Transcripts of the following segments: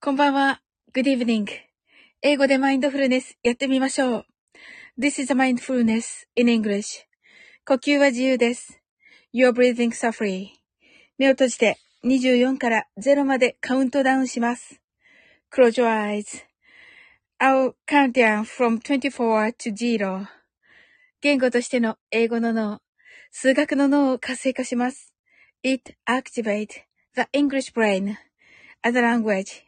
こんばんは。Good evening. 英語でマインドフルネスやってみましょう。This is a mindfulness in English. 呼吸は自由です。You're breathing softly. 目を閉じて24から0までカウントダウンします。Close your eyes. I'll count down from 24 to 0. 言語としての英語の脳、数学の脳を活性化します。It activates the English brain as a language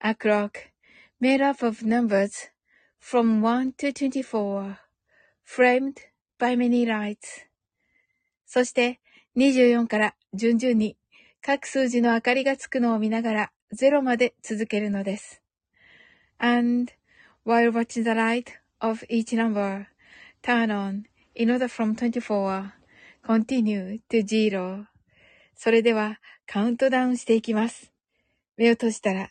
a clock made up of numbers from 1 to 24, framed by many lights. そして24から順々に各数字の明かりがつくのを見ながら0まで続けるのです。And while watching the light of each number turn on in order from 24, continue to 0. それではカウントダウンしていきます。目を閉じたら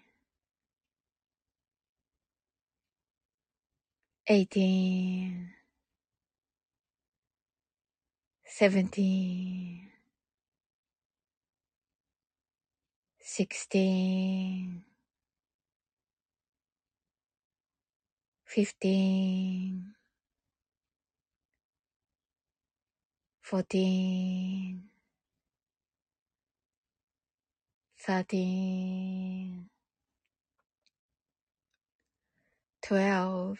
eighteen, seventeen, sixteen, fifteen, fourteen, thirteen, twelve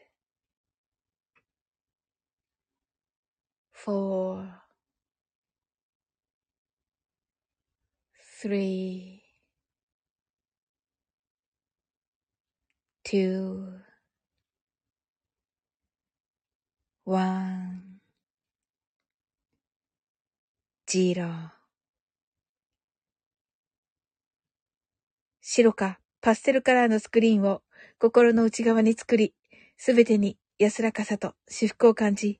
4 3 2 1 0白かパステルカラーのスクリーンを心の内側に作り、すべてに安らかさと至福を感じ、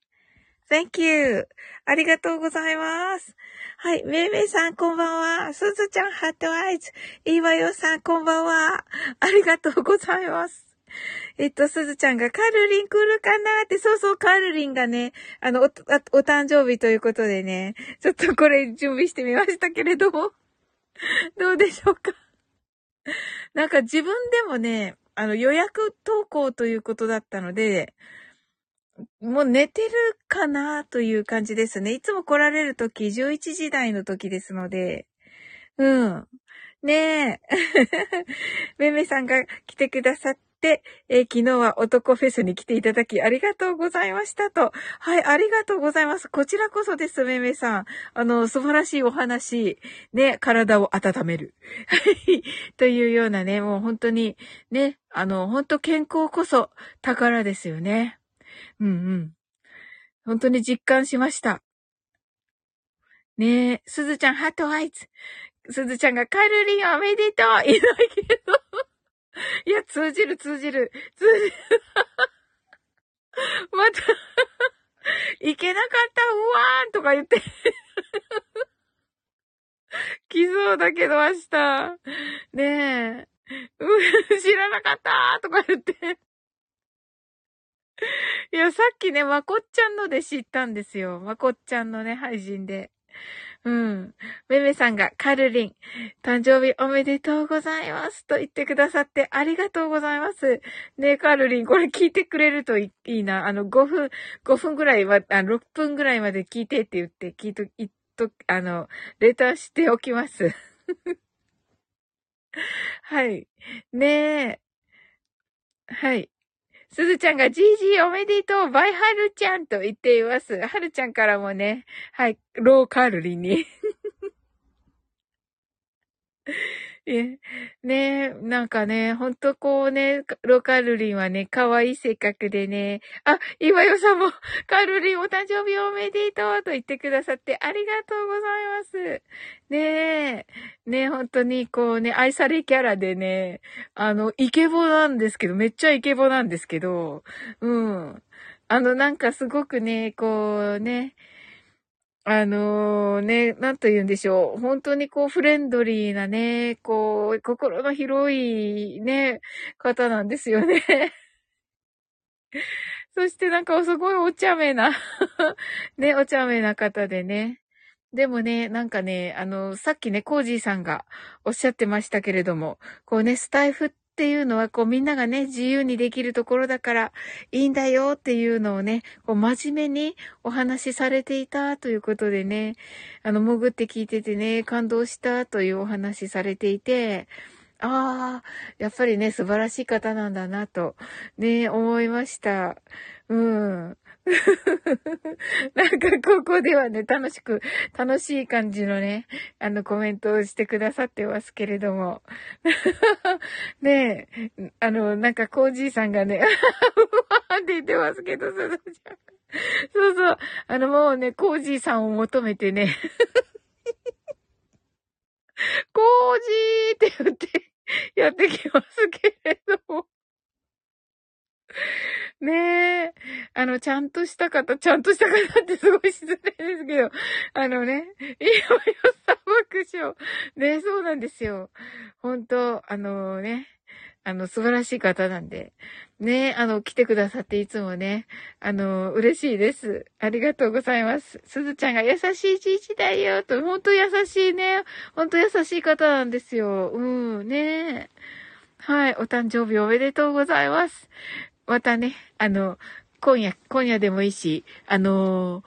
Thank you. ありがとうございます。はい。めいめいさん、こんばんは。すずちゃん、ハットアイズ。いわよさん、こんばんは。ありがとうございます。えっと、すずちゃんがカルリン来るかなって、そうそう、カルリンがね、あの、お、お誕生日ということでね、ちょっとこれ準備してみましたけれども、どうでしょうか？なんか自分でもね、あの予約投稿ということだったので、もう寝てるかなという感じですね。いつも来られるとき、11時台の時ですので、うん。ねえ。めめさんが来てくださって、えー、昨日は男フェスに来ていただきありがとうございましたと。はい、ありがとうございます。こちらこそです、めめさん。あの、素晴らしいお話。ね、体を温める。はい。というようなね、もう本当に、ね、あの、本当健康こそ宝ですよね。うんうん。本当に実感しました。ねえ、すずちゃん、ハートアイズ。すずちゃんがカルリンおめでとういないけど。いや、通じる通じる。通じる。またいけなかった、うわーんとか言って来そうだけど明日。ねえ。う、知らなかったーとか言っていや、さっきね、まこっちゃんので知ったんですよ。まこっちゃんのね、配信で。うん。めめさんがカルリン、誕生日おめでとうございますと言ってくださってありがとうございます。ねえ、カルリン、これ聞いてくれるといいな。あの、5分、5分ぐらいは、あ6分ぐらいまで聞いてって言って、聞いと、言っと、あの、レターしておきます。はい。ねえ。はい。すずちゃんがじいじいおめでとうバイハルちゃんと言っています。はるちゃんからもね、はい、ローカルリに。え、ねなんかね、ほんとこうね、ロカルリンはね、可愛い性格でね、あ、今よさんも、カルリンお誕生日おめでとうと言ってくださってありがとうございます。ねえ、ねえ、本当にこうね、愛されキャラでね、あの、イケボなんですけど、めっちゃイケボなんですけど、うん。あの、なんかすごくね、こうね、あのー、ね、なんと言うんでしょう。本当にこうフレンドリーなね、こう、心の広いね、方なんですよね。そしてなんかすごいお茶目なね、お茶目な方でね。でもね、なんかね、あの、さっきね、コージーさんがおっしゃってましたけれども、こうね、スタイフっっていうのは、こうみんながね、自由にできるところだからいいんだよっていうのをね、こう真面目にお話しされていたということでね、あの、潜って聞いててね、感動したというお話されていて、ああ、やっぱりね、素晴らしい方なんだなと、ね、思いました。うん。なんかここではね、楽しく、楽しい感じのね、あのコメントをしてくださってますけれども。ねえ、あの、なんかコージーさんがね、うわーって言ってますけど、そのちゃ。そうそう。あのもうね、コージーさんを求めてね、コージーって言ってやってきますけれども。ねえ。あの、ちゃんとした方、ちゃんとした方ってすごい失礼ですけど、あのね、いよいよさ爆笑。ねそうなんですよ。本当あのね、あの、素晴らしい方なんで。ねあの、来てくださっていつもね、あの、嬉しいです。ありがとうございます。すずちゃんが優しいちいちだよ、と、ほんと優しいね。ほんと優しい方なんですよ。うん、ねえはい、お誕生日おめでとうございます。またね、あの、今夜、今夜でもいいし、あの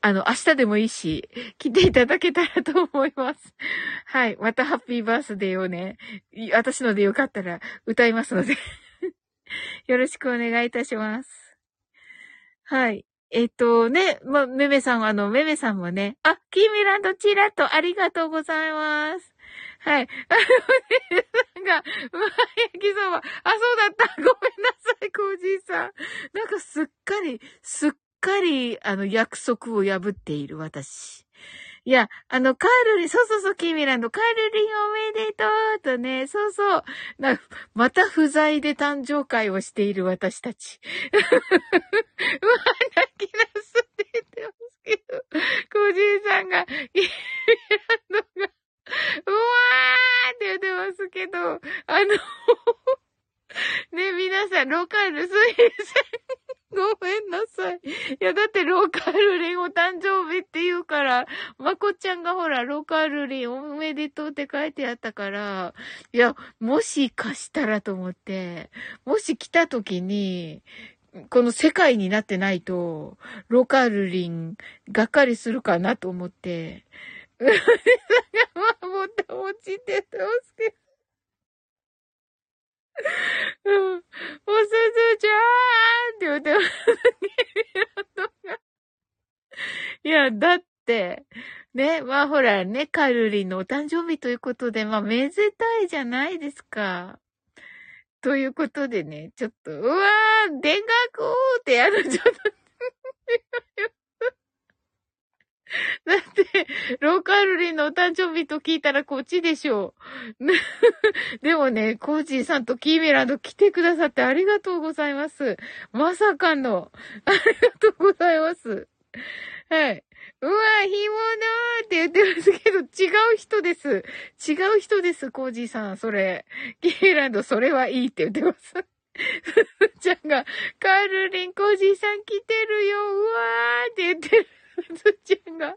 あの、明日でもいいし、来ていただけたらと思います。はい。またハッピーバースデーをね、私のでよかったら歌いますので よろしくお願いいたします。はい。えっとね、ま、めめさんは、あの、めめさんもね、あ、キーミランドチラッとありがとうございます。はい。あのね、なんか、うまい焼きそば。あ、そうだった。ごめんなさい、コージーさん。なんかすっかり、すっかり、あの、約束を破っている私。いや、あの、カールリン、そうそうそう、キーミランド、カールリンおめでとうとね、そうそう。な、また不在で誕生会をしている私たち。うわ、泣き出すって言ってますけど、コージーさんが、キミランドが、うわーって言ってますけど、あの ね、皆さん、ローカルすいません。ごめんなさい。いや、だってローカルリンお誕生日って言うから、まこちゃんがほら、ローカルリンおめでとうって書いてあったから、いや、もしかしたらと思って、もし来た時に、この世界になってないと、ローカルリン、がっかりするかなと思って、うさんがまもたもちって言ってますけど。うん。言ってます。いや、だって、ね、まあほらね、カルリのお誕生日ということで、まあめでたいじゃないですか。ということでね、ちょっと、うわー、電学ってやる、ちょっと だって、ローカルリンのお誕生日と聞いたらこっちでしょう。でもね、コージーさんとキーメランド来てくださってありがとうございます。まさかの、ありがとうございます。はい。うわ、ひものーって言ってますけど、違う人です。違う人です、コージーさん、それ。キーメランド、それはいいって言ってます。ふちゃんが、カールリン、コージーさん来てるよ、うわーって言ってる。ふちゃんが。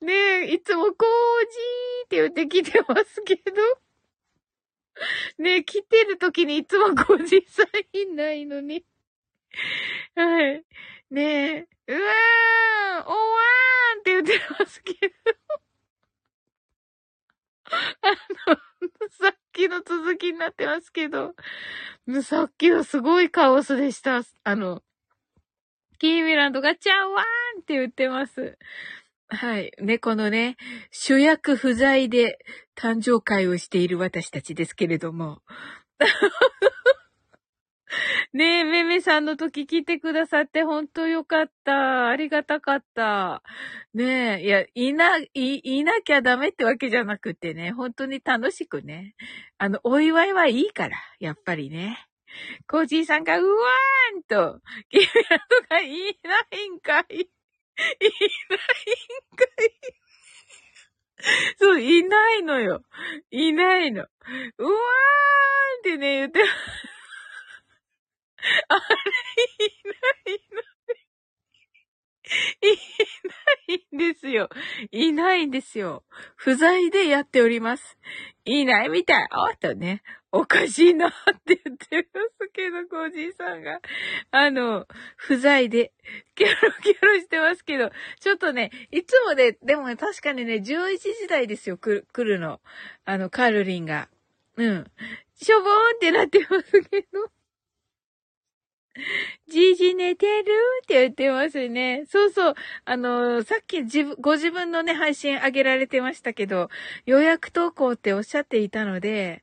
ねえ、いつもコージーって言って来てますけど。ねえ、来てる時にいつもコージーさんいないのに。はい。ねえ、うわーんおわーんって言ってますけど。あの、さっきの続きになってますけど、さっきはすごいカオスでした。あの、キーミランドがチャワーンって言ってます。はい。ね、このね、主役不在で誕生会をしている私たちですけれども。ねえ、めめさんの時来てくださって本当よかった。ありがたかった。ねえ、いや、いな、い、いなきゃダメってわけじゃなくてね、本当に楽しくね。あの、お祝いはいいから、やっぱりね。コージーさんが、うわーんと、キラとかいないんかい。いないんかい。そう、いないのよ。いないの。うわーんってね、言って、あれ、いないの。いないんですよ。いないんですよ。不在でやっております。いないみたい。あとね、おかしいなって言ってますけど、おじいさんが。あの、不在で、キョロキョロしてますけど、ちょっとね、いつもね、でもね確かにね、11時台ですよ、来るの。あの、カルリンが。うん。しょぼーんってなってますけど。じいじ寝てるって言ってますね。そうそう。あの、さっき自分、ご自分のね、配信あげられてましたけど、予約投稿っておっしゃっていたので、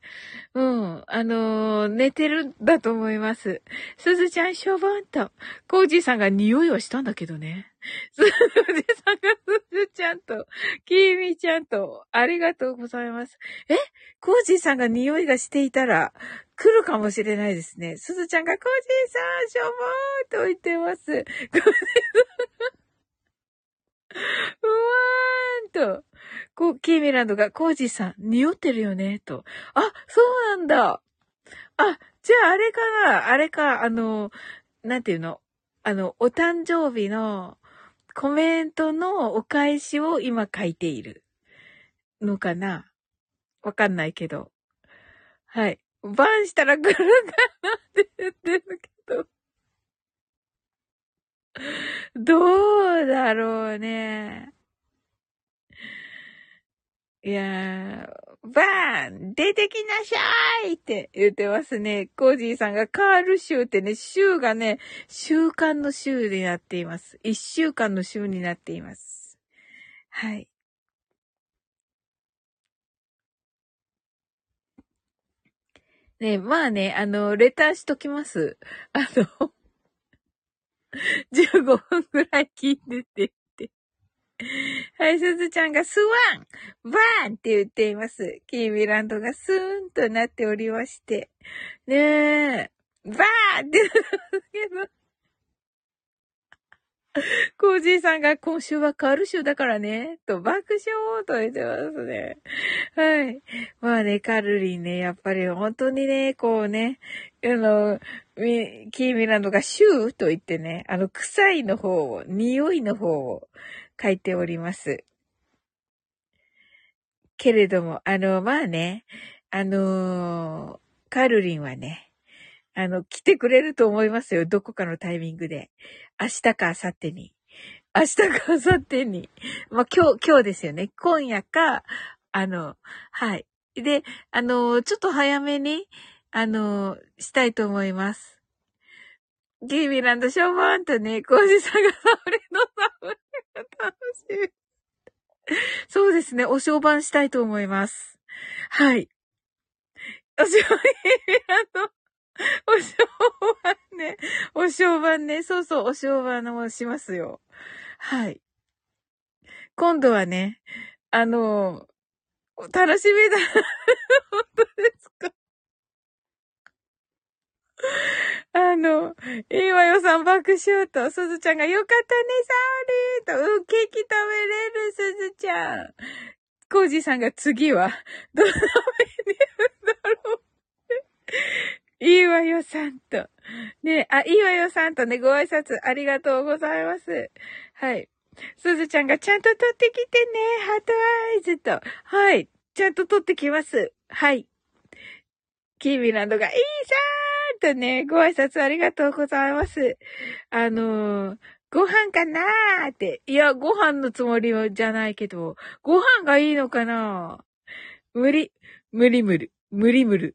うん、あの、寝てるんだと思います。すずちゃんしょぼんと、コージーさんが匂いはしたんだけどね。すずさんがすずちゃんと、きーみちゃんと、ありがとうございます。えコージーさんが匂いがしていたら、来るかもしれないですね。すずちゃんが、コージーさん、しょぼーと言ってます。うわーんと。こう、キーミランドが、コージーさん、匂ってるよね、と。あ、そうなんだ。あ、じゃああれかなあれか、あの、なんていうの？あの、お誕生日のコメントのお返しを今書いているのかな？わかんないけど。はい。バンしたら来るかなって言ってるけど。どうだろうね。いやー、バーン出てきなしゃーいって言ってますね。コージーさんがカール州ってね、州がね、週間の週になっています。一週間の週になっています。はい。ねまあね、あの、レターしときます。あの、15分くらい聞いてて。はい、すずちゃんがスワンバーンって言っています。キーミランドがスーンとなっておりまして。ねえ、バーンって言ってますけど。コージーさんが今週はカール州だからね、と爆笑と言ってますね。はい。まあね、カルリンね、やっぱり本当にね、こうね、あの、キーミランドがシューと言ってね、あの、臭いの方を、匂いの方を、書いております。けれども、あの、まあね、あのカルリンはね、あの、来てくれると思いますよ。どこかのタイミングで。明日か明後日に。明日か明後日に。まあ、今日、今日ですよね。今夜か、あの、はい。で、あの、ちょっと早めに、あの、したいと思います。ゲイミランド、ショーバーンとね、コージさんがサウリのサウリが楽しみ。そうですね、お商売したいと思います。はい。お商売、あの、お商売ね、お商売ね、そうそう、お商売のもしますよ。はい。今度はね、あの、楽しみだ。本当ですか？あの、いいわよさん爆笑と、すずちゃんがよかったね、サオリーと、うん、ケーキ食べれる、すずちゃん。コージさんが次は、どのメニューだろう。いいわよさんと。ね、あ、いいわよさんとね、ご挨拶ありがとうございます。はい。すずちゃんがちゃんと撮ってきてね、ハートアイズと。はい。ちゃんと撮ってきます。はい。キーミランドが、いいさーとね、ご挨拶ありがとうございます。あのー、ご飯かなーって。いや、ご飯のつもりじゃないけど、ご飯がいいのかな無理、無理無理、無理無理。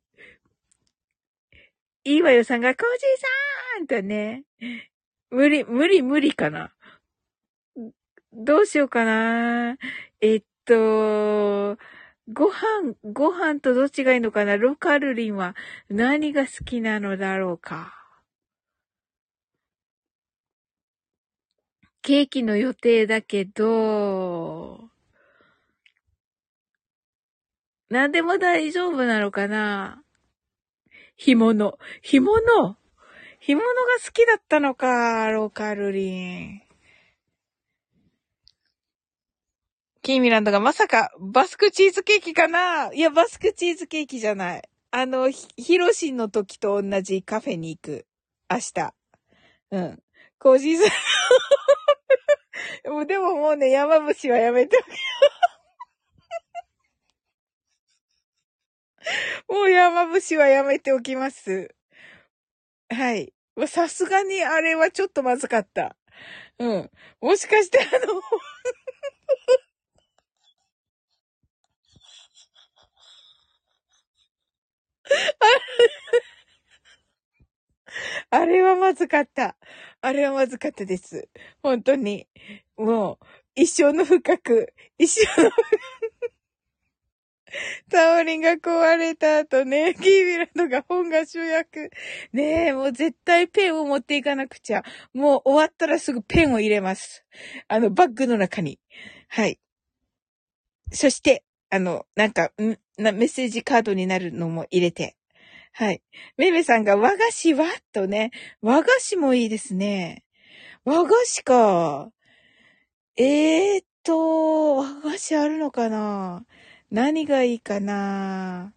いいわよさんが、コージーさんとね、無理、無理無理かな。どうしようかな。えっと、ご飯、ご飯とどっちがいいのかな？ロカルリンは何が好きなのだろうか？ケーキの予定だけど、何でも大丈夫なのかな？干物。干物？干物が好きだったのか、ローカルリン。キーミランドがまさか、バスクチーズケーキかな？いや、バスクチーズケーキじゃない。あの、ヒロシンの時と同じカフェに行く。明日。うん。コージーさん でももうね、山伏はやめて もう山伏はやめておきます。はい。さすがにあれはちょっとまずかった。うん。もしかしてあの あれはまずかった。あれはまずかったです。本当に。もう、一生の深く、一生のタオリンが壊れた後ね、キービランドが本が主役。ねえ、もう絶対ペンを持っていかなくちゃ。もう終わったらすぐペンを入れます。あの、バッグの中に。はい。そして、あの、なんか、ん？な、メッセージカードになるのも入れて。はい。めめさんが和菓子は？とね。和菓子もいいですね。和菓子か。えーっと、和菓子あるのかな？何がいいかな？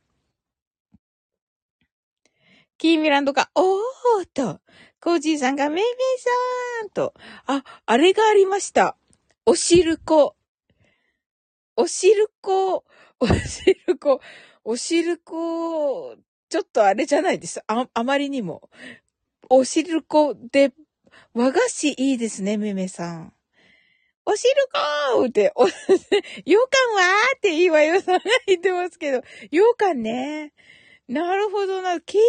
キーミランドが、おーと、コージーさんが、めめさんと、あ、あれがありました。おしるこ。おしるこ、おしるこ、おしるこ、ちょっとあれじゃないです。あ、あまりにも。おしるこで、和菓子いいですね、めめさん。おしるこーって、お、羊羹はーっていいわよさんが言ってますけど、羊羹ね。なるほどな。ケー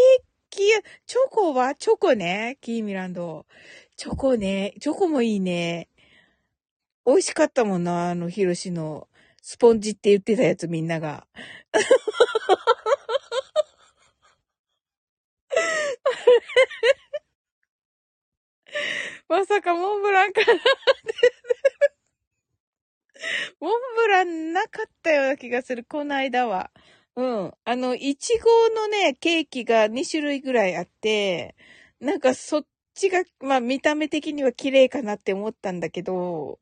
キ、チョコは？チョコね。キーミランド。チョコね。チョコもいいね。美味しかったもんな、あの、ヒロシのスポンジって言ってたやつみんなが。まさかモンブランからモンブランなかったような気がする、この間は。うん。あの、いちごのね、ケーキが2種類ぐらいあって、なんかそっちが、まあ見た目的には綺麗かなって思ったんだけど、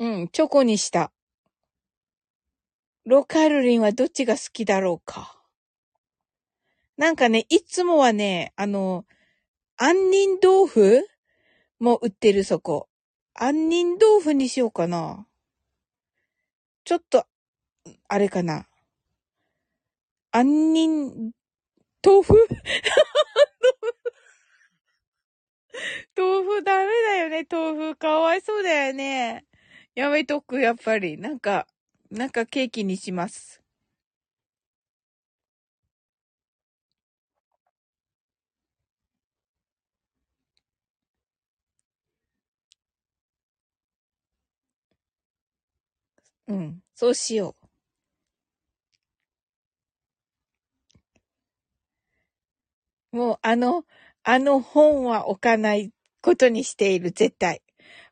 うん、チョコにした。ロカルリンはどっちが好きだろうか。なんかね、いつもはね、あの、杏仁豆腐も売ってるそこ。杏仁豆腐にしようかな。ちょっと、あれかな。杏仁、豆腐？豆腐ダメだよね、豆腐。かわいそうだよね。やめとく、やっぱり。なんか、なんかケーキにします。うん、そうしよう。もうあの、あの本は置かないことにしている、絶対。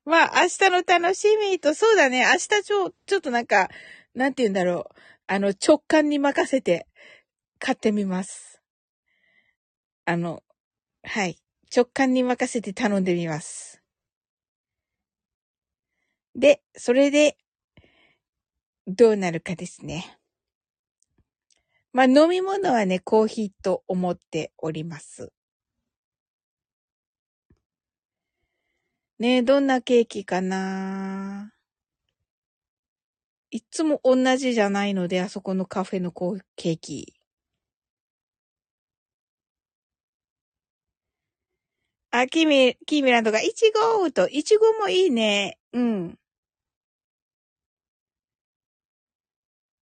まあ、明日の楽しみと、そうだね、明日ちょ、ちょっとなんか、なんて言うんだろう。あの、直感に任せて買ってみます。あの、はい。直感に任せて頼んでみます。で、それで、どうなるかですね。まあ、飲み物はね、コーヒーと思っております。ねえ、どんなケーキかないつも同じじゃないので、あそこのカフェのコーケーキ。あ、キミ、キミランドが、イチゴと、イチゴもいいね。うん。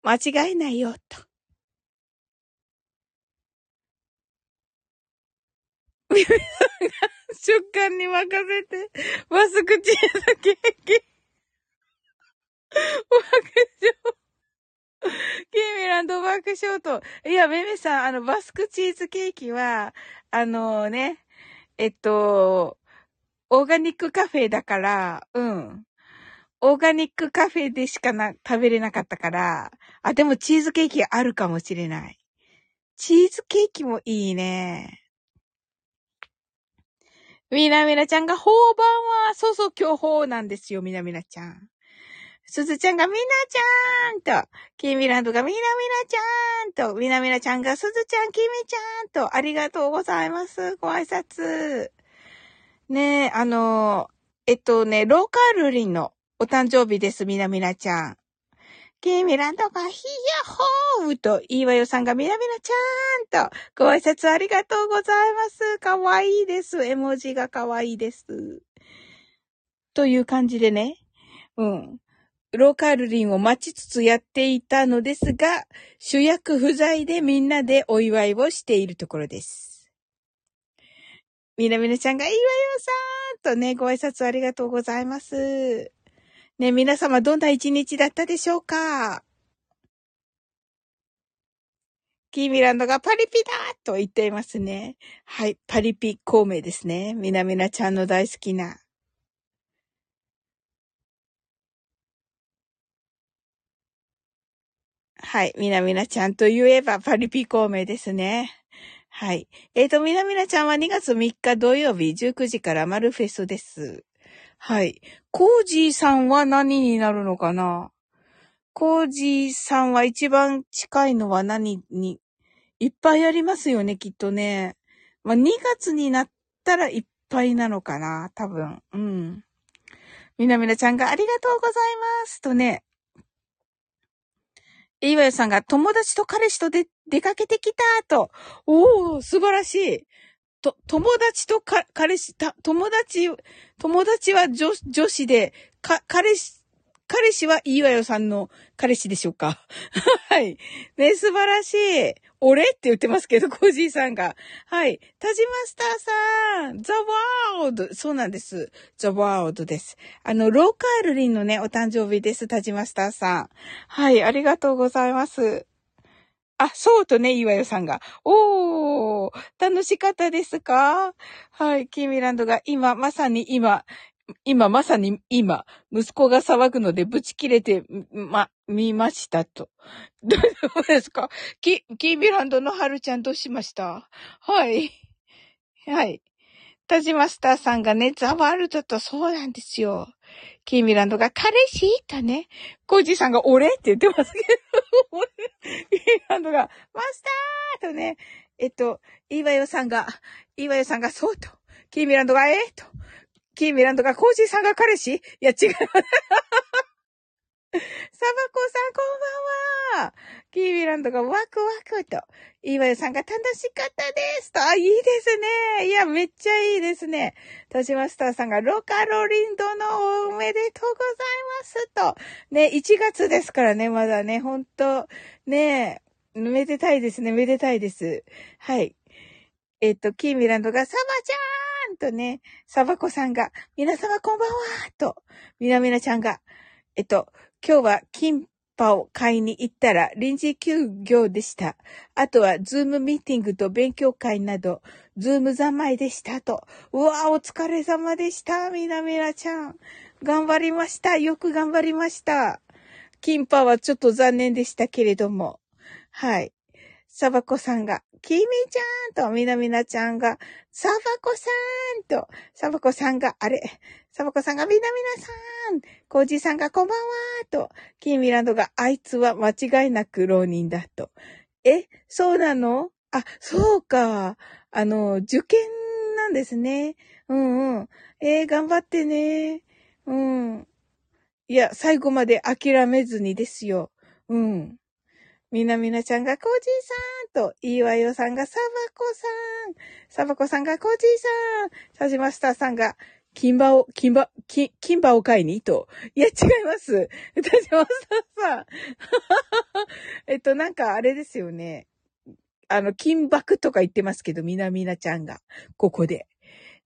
間違えないよ、と。指さんが食感に任せて、マスクチーズケーキ。爆笑。キーミランド爆笑と。いや、メメさん、あの、バスクチーズケーキは、あのね、えっと、オーガニックカフェだから、うん。オーガニックカフェでしかな、食べれなかったから、あ、でもチーズケーキあるかもしれない。チーズケーキもいいね。みなみなちゃんが、ほうばんは、そうそう、今日ほうなんですよ、みなみなちゃん。すずちゃんがみなちゃんと、きみランドがみなみなちゃんと、みなみなちゃんがすずちゃん、きみちゃんと、ありがとうございます。ご挨拶。ねえ、あの、えっとね、ローカルリンのお誕生日です、みなみなちゃん。きみランドがひやほーと、いいわよさんがみなみなちゃんと、ご挨拶ありがとうございます。かわいいです。絵文字がかわいいです。という感じでね。うん。ローカルリンを待ちつつやっていたのですが、主役不在でみんなでお祝いをしているところです。みなみなちゃんがいいわよさんとね、ご挨拶ありがとうございます。ね、皆様どんな一日だったでしょうか？キーミランドがパリピだと言っていますね。はい、パリピ孔明ですね。みなみなちゃんの大好きな。はい。みなみなちゃんと言えばパリピ孔明ですね。はい。えっ、ー、と、みなみなちゃんは2月3日土曜日19時からマルフェスです。はい。コージーさんは何になるのかな？コージーさんは一番近いのは何に、いっぱいありますよね、きっとね。まあ、2月になったらいっぱいなのかな、多分。うん。みなみなちゃんがありがとうございますとね、いわよさんが友達と彼氏とで出かけてきたと。おー、素晴らしい。と、友達とか、彼氏、た、友達、友達は女、女子で、か、彼氏、彼氏はいいわよさんの彼氏でしょうか？はい。ね、素晴らしい。俺？って言ってますけど、コージーさんが。はい。タジマスターさん、ザワード。そうなんです。ザワードです。あの、ローカールリンのね、お誕生日です、タジマスターさん。はい、ありがとうございます。あ、そうとね、岩代さんが。おー、楽しかったですか？はい、キーミランドが今、まさに今、今、まさに今、息子が騒ぐので、ブチ切れて、ま、見ましたと。どうですか？キ、キービランドのハルちゃんどうしました？はい。はい。タジマスターさんがね、ザワールドとそうなんですよ。キーミランドが彼氏とね、コージーさんが俺って言ってますけど、キーミランドがマスターとね、えっと、イーワヨさんが、イーワヨさんがそうと、キーミランドがええ、と、キーミランドがコージーさんが彼氏？いや、違う。サバコさん、こんばんは。キーミランドがワクワクと。イーワヨさんが楽しかったですと。あ、いいですね。いや、めっちゃいいですね。トジマスターさんがロカロリンドのおめでとうございますと。ね、1月ですからね、まだね、ほんと。ねめでたいですね、めでたいです。はい。えっと、キーミランドがサバちゃんんとね、サバコさんが、皆様こんばんはと、みなみなちゃんが、えっと、今日はキンパを買いに行ったら臨時休業でした。あとは Zoom ミーティングと勉強会など、 Zoom 三昧でしたと。うわお疲れ様でした。みなみなちゃん。頑張りました。よく頑張りました。キンパはちょっと残念でしたけれども。はい。サバコさんが、キミちゃんと、みなみなちゃんが、サバコさんと、サバコさんが、あれ、サバコさんが、みなみなさん、コージさんが、こんばんはと、キーミランドが、あいつは間違いなく浪人だと。え、そうなの？あ、そうか。あの、受験なんですね。うんうん。えー、頑張ってね。うん。いや、最後まで諦めずにですよ。うん。みなみなちゃんがコージーさんと、いいわよさんがサバコさん、サバコさんがコージーさん、サジマスターさんが、金馬を、金馬、金、金馬を買いにと。いや、違います。サジマスターさん。えっと、なんかあれですよね。あの、金箔とか言ってますけど、みなみなちゃんが、ここで。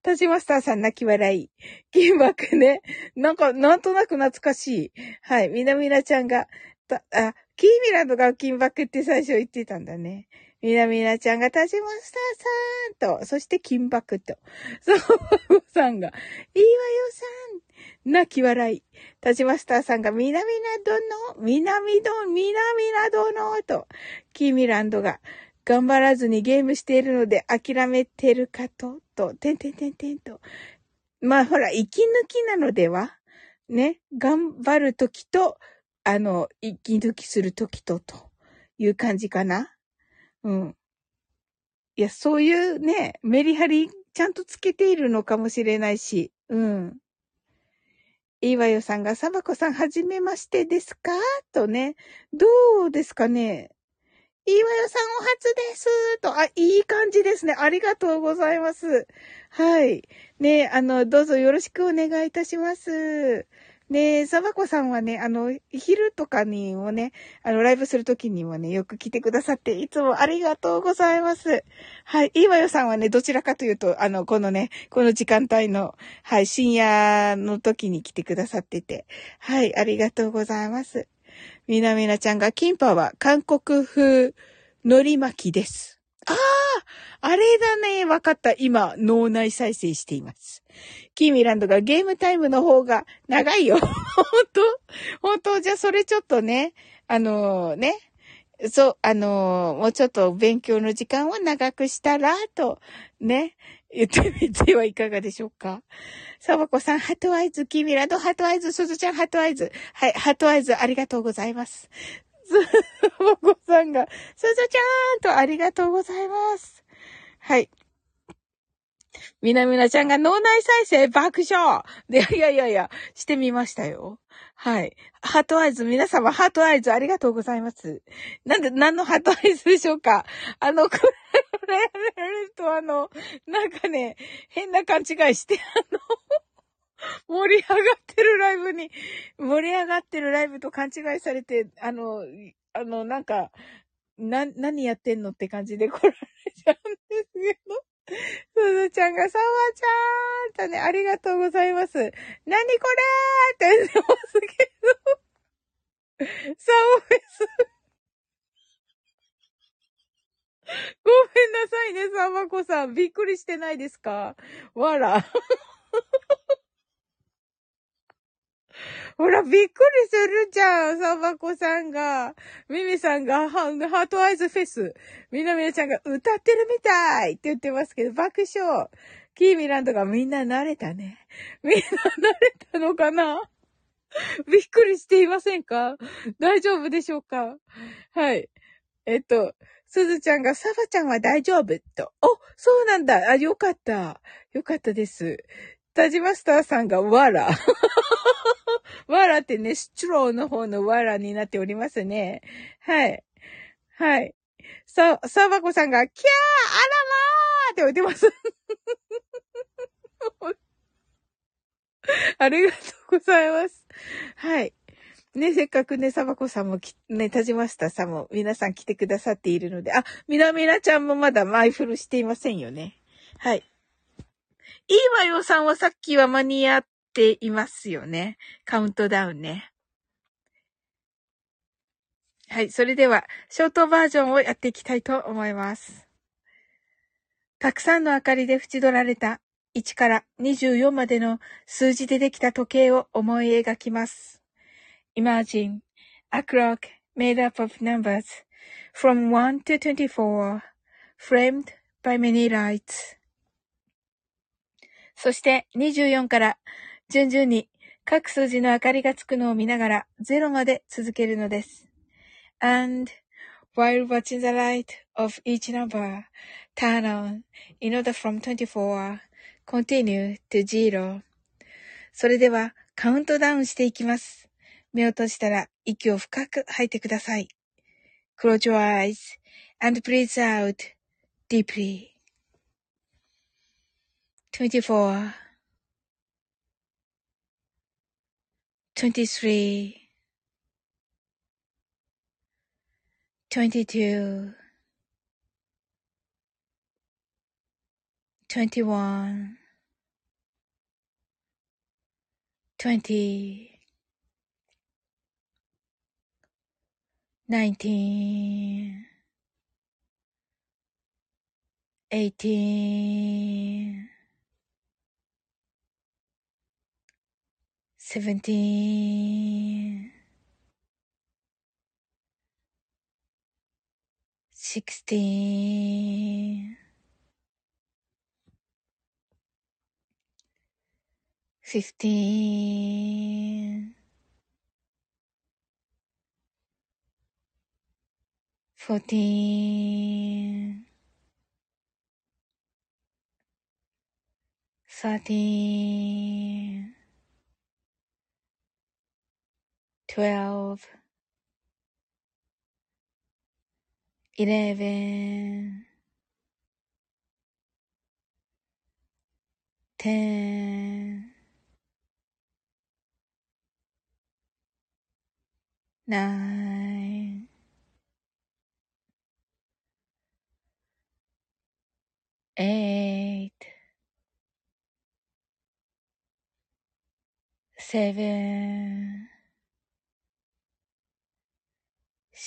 タジマスターさん泣き笑い。金箔ね。なんか、なんとなく懐かしい。はい。みなみなちゃんが、た、あ、キーミランドが金箔って最初言ってたんだね。みなみなちゃんがタジマスターさんと、そして金箔と。そう、さんが、いいわよさん。泣き笑い。タジマスターさんが、みなみなどの、みなみど、みなみなどの、と、キーミランドが、頑張らずにゲームしているので諦めてるかと、と、てんてんてんてんと。まあほら、息抜きなのでは？ね、頑張るときと、あの、息抜きするときと、という感じかな。うん。いや、そういうね、メリハリちゃんとつけているのかもしれないし、うん。いわよさんが、サバコさん、はじめましてですか？とね。どうですかね？いわよさん、お初ですと、あ、いい感じですね。ありがとうございます。はい。ねあの、どうぞよろしくお願いいたします。で、サバコさんはね、あの、昼とかにもね、あの、ライブするときにもね、よく来てくださって、いつもありがとうございます。はい。いいわよさんはね、どちらかというと、あの、このね、この時間帯の、はい、深夜の時に来てくださってて、はい、ありがとうございます。みなみなちゃんが、キンパは韓国風海苔巻きです。あああれだね。わかった。今、脳内再生しています。キーミランドがゲームタイムの方が長いよ。本当？本当？じゃあそれちょっとね、あのー、ね。そう、あのー、もうちょっと勉強の時間を長くしたら、と、ね、言ってみてはいかがでしょうか。サバコさん、ハトアイズ、キーミランド、ハトアイズ、すずちゃん、ハトアイズ。はい、ハトアイズ、ありがとうございます。お子さんが、すずちゃんとありがとうございます。はい。みなみなちゃんが脳内再生爆笑で、いやいやいや、してみましたよ。はい。 heart eyes、皆様、 heart eyes ありがとうございます。なんで、何の heart eyes でしょうかあの、これ、やるとあの、なんかね、変な勘違いして、あの、盛り上がってるライブに、盛り上がってるライブと勘違いされて、あの、あの、なんか、な、何やってんのって感じで 来られちゃうんですけど。すずちゃんが、さわちゃーんとね、ありがとうございます。なにこれーって言ってますけど。サオフェス。ごめんなさいね、サバコさん。びっくりしてないですか？わら。ほら、びっくりするじゃん、サバコさんが。ミミさんがハートアイズフェス。みなみなちゃんが歌ってるみたいって言ってますけど、爆笑。キーミランドがみんな慣れたね。みんな慣れたのかな？びっくりしていませんか？大丈夫でしょうか？はい。えっと、すずちゃんが、サバちゃんは大丈夫と。お、そうなんだ。あ、よかった。よかったです。タジマスターさんが、わら。わらってね、スチュローの方のわらになっておりますね。はい。はい。さ、サバコさんが、キャーあらまーって言ってます。ありがとうございます。はい。ね、せっかくね、サバコさんもき、ね、タジマスタさんも皆さん来てくださっているので、あ、みなみなちゃんもまだマイフルしていませんよね。はい。いいわよさんはさっきは間に合っしていますよね。カウントダウンね。はい。それでは、ショートバージョンをやっていきたいと思います。たくさんの明かりで縁取られた1から24までの数字でできた時計を思い描きます。Imagine a clock made up of numbers from 1 to 24 framed by many lights そして24から順々に各数字の明かりがつくのを見ながら0まで続けるのです。And while watching the light of each number turn on in order from 24 continue to zero それではカウントダウンしていきます。目を閉じたら息を深く吐いてください。Close your eyes and breathe out deeply. 24 23 22 21 20 19 18 seventeen, sixteen, fifteen, fourteen, thirteen, twelve, eleven, ten, nine, eight, seven,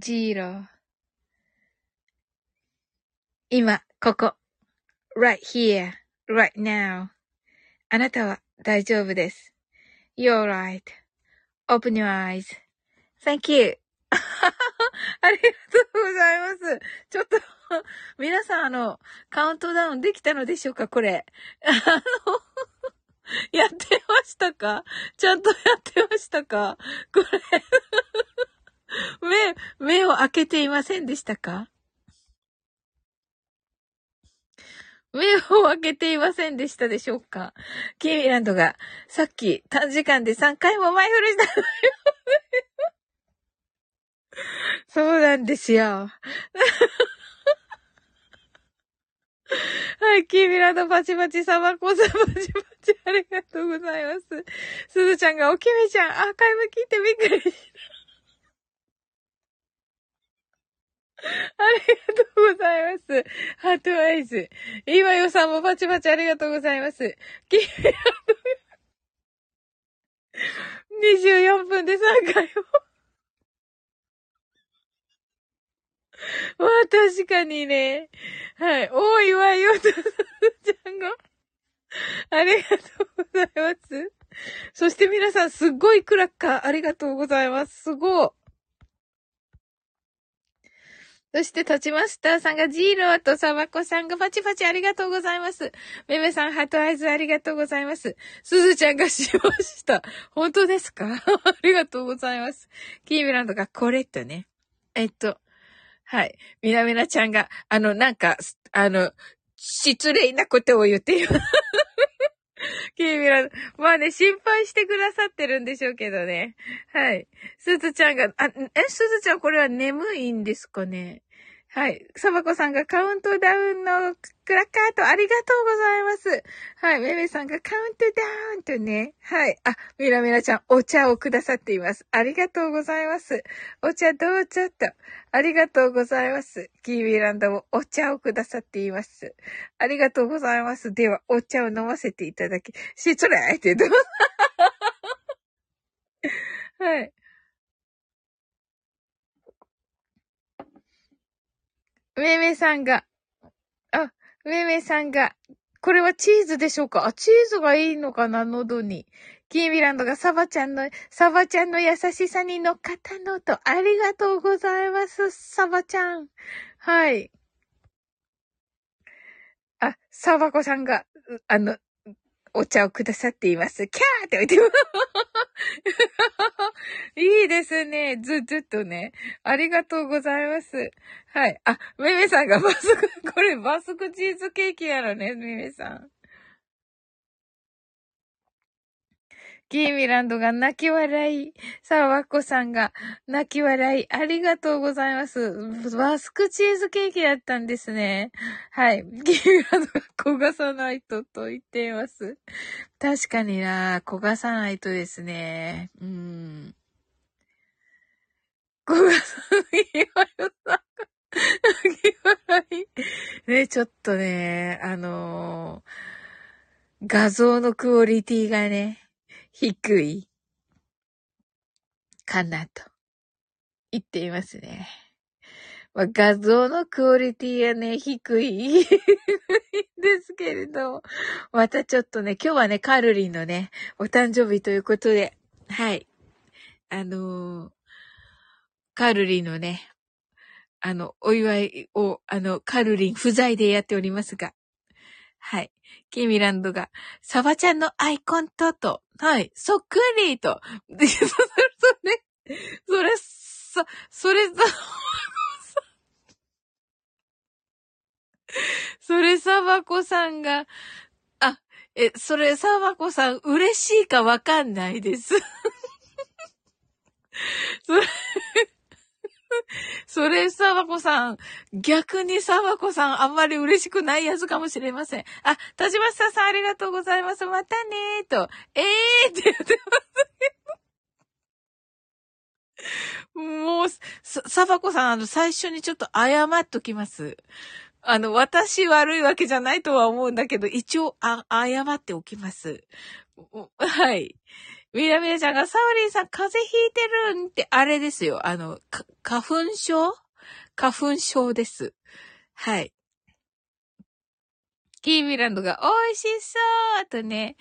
ジーロ。今、ここ。right here, right now. あなたは大丈夫です。You're right.Open your eyes.Thank you. ありがとうございます。ちょっと、皆さんあの、カウントダウンできたのでしょうかこれ。あの、やってましたか？ちゃんとやってましたか？これ目、目を開けていませんでしたか？目を開けていませんでしたでしょうか？キーミランドが、さっき短時間で3回も前振りしたのよ。そうなんですよ。はい、キーミランドパチパチ、サバコさんパチパチ、ありがとうございます。すずちゃんが、おきみちゃん、アーカイブ聞いてびっくりした。あありがとうございます。ハートアイズ。今よさんもパチパチありがとうございます。キー24分で3回も。まあ確かにね。はい。多いわよと、ちゃんが。ありがとうございます。そして皆さんすっごいクラッカーありがとうございます。すごい。そして、立ちましたさんがジーローとサバコさんがパチパチありがとうございます。めめさん、ハートアイズありがとうございます。すずちゃんがしました。本当ですか？ありがとうございます。キーミランドがこれっとね。えっと、はい。みなみなちゃんが、あの、なんか、あの、失礼なことを言っています。キーミラ。まあね、心配してくださってるんでしょうけどね。はい。すずちゃんが、あ、え、すずちゃんこれは眠いんですかね？はい。サバコさんがカウントダウンのクラッカーとありがとうございます。はい。メメさんがカウントダウンとね。はい。あ、ミラミラちゃん、お茶をくださっています。ありがとうございます。お茶どうちょっと。ありがとうございます。キービーランドもお茶をくださっています。ありがとうございます。では、お茶を飲ませていただき、しつれいってどう はい。めめさんが、あ、めめさんが、これはチーズでしょうか？あ、チーズがいいのかな喉に。キーミランドがサバちゃんの、サバちゃんの優しさに乗っかったのと、ありがとうございます、サバちゃん。はい。あ、サバ子さんが、あの、お茶をくださっています。キャーって置いてます。いいですね。ず、ずっとね。ありがとうございます。はい。あ、めめさんがバスク、これバスクチーズケーキやろね、めめさん。キーミランドが泣き笑い。さあ、ワッコさんが泣き笑い。ありがとうございます。バスクチーズケーキだったんですね。はい。キーミランドが焦がさないとと言っています。確かにな、焦がさないとですね。うん。焦がさないよさ。泣き笑い。ね、ちょっとね、あのー、画像のクオリティがね、低い。かなと。言っていますね。まあ、画像のクオリティはね、低い。ですけれど、またちょっとね、今日はね、カルリンのね、お誕生日ということで、はい。あのー、カルリンのね、あの、お祝いを、あの、カルリン不在でやっておりますが、はい。キミランドが、サバちゃんのアイコンと、と、はい、そっくりと。で、それ、それ、さ、それさ、それ、サバコさんが、あ、え、それ、サバコさん、嬉しいかわかんないです。それ、それ、サバコさん、逆にサバコさん、あんまり嬉しくないやつかもしれません。あ、田島さんありがとうございます。またねーと。えーって言ってますもう、サバコさん、あの、最初にちょっと謝っときます。あの、私悪いわけじゃないとは思うんだけど、一応、あ、謝っておきます。はい。みなみなちゃんが、サオリンさん風邪ひいてるんって、あれですよ。あの、花粉症？花粉症です。はい。キーミランドが美味しそうとね、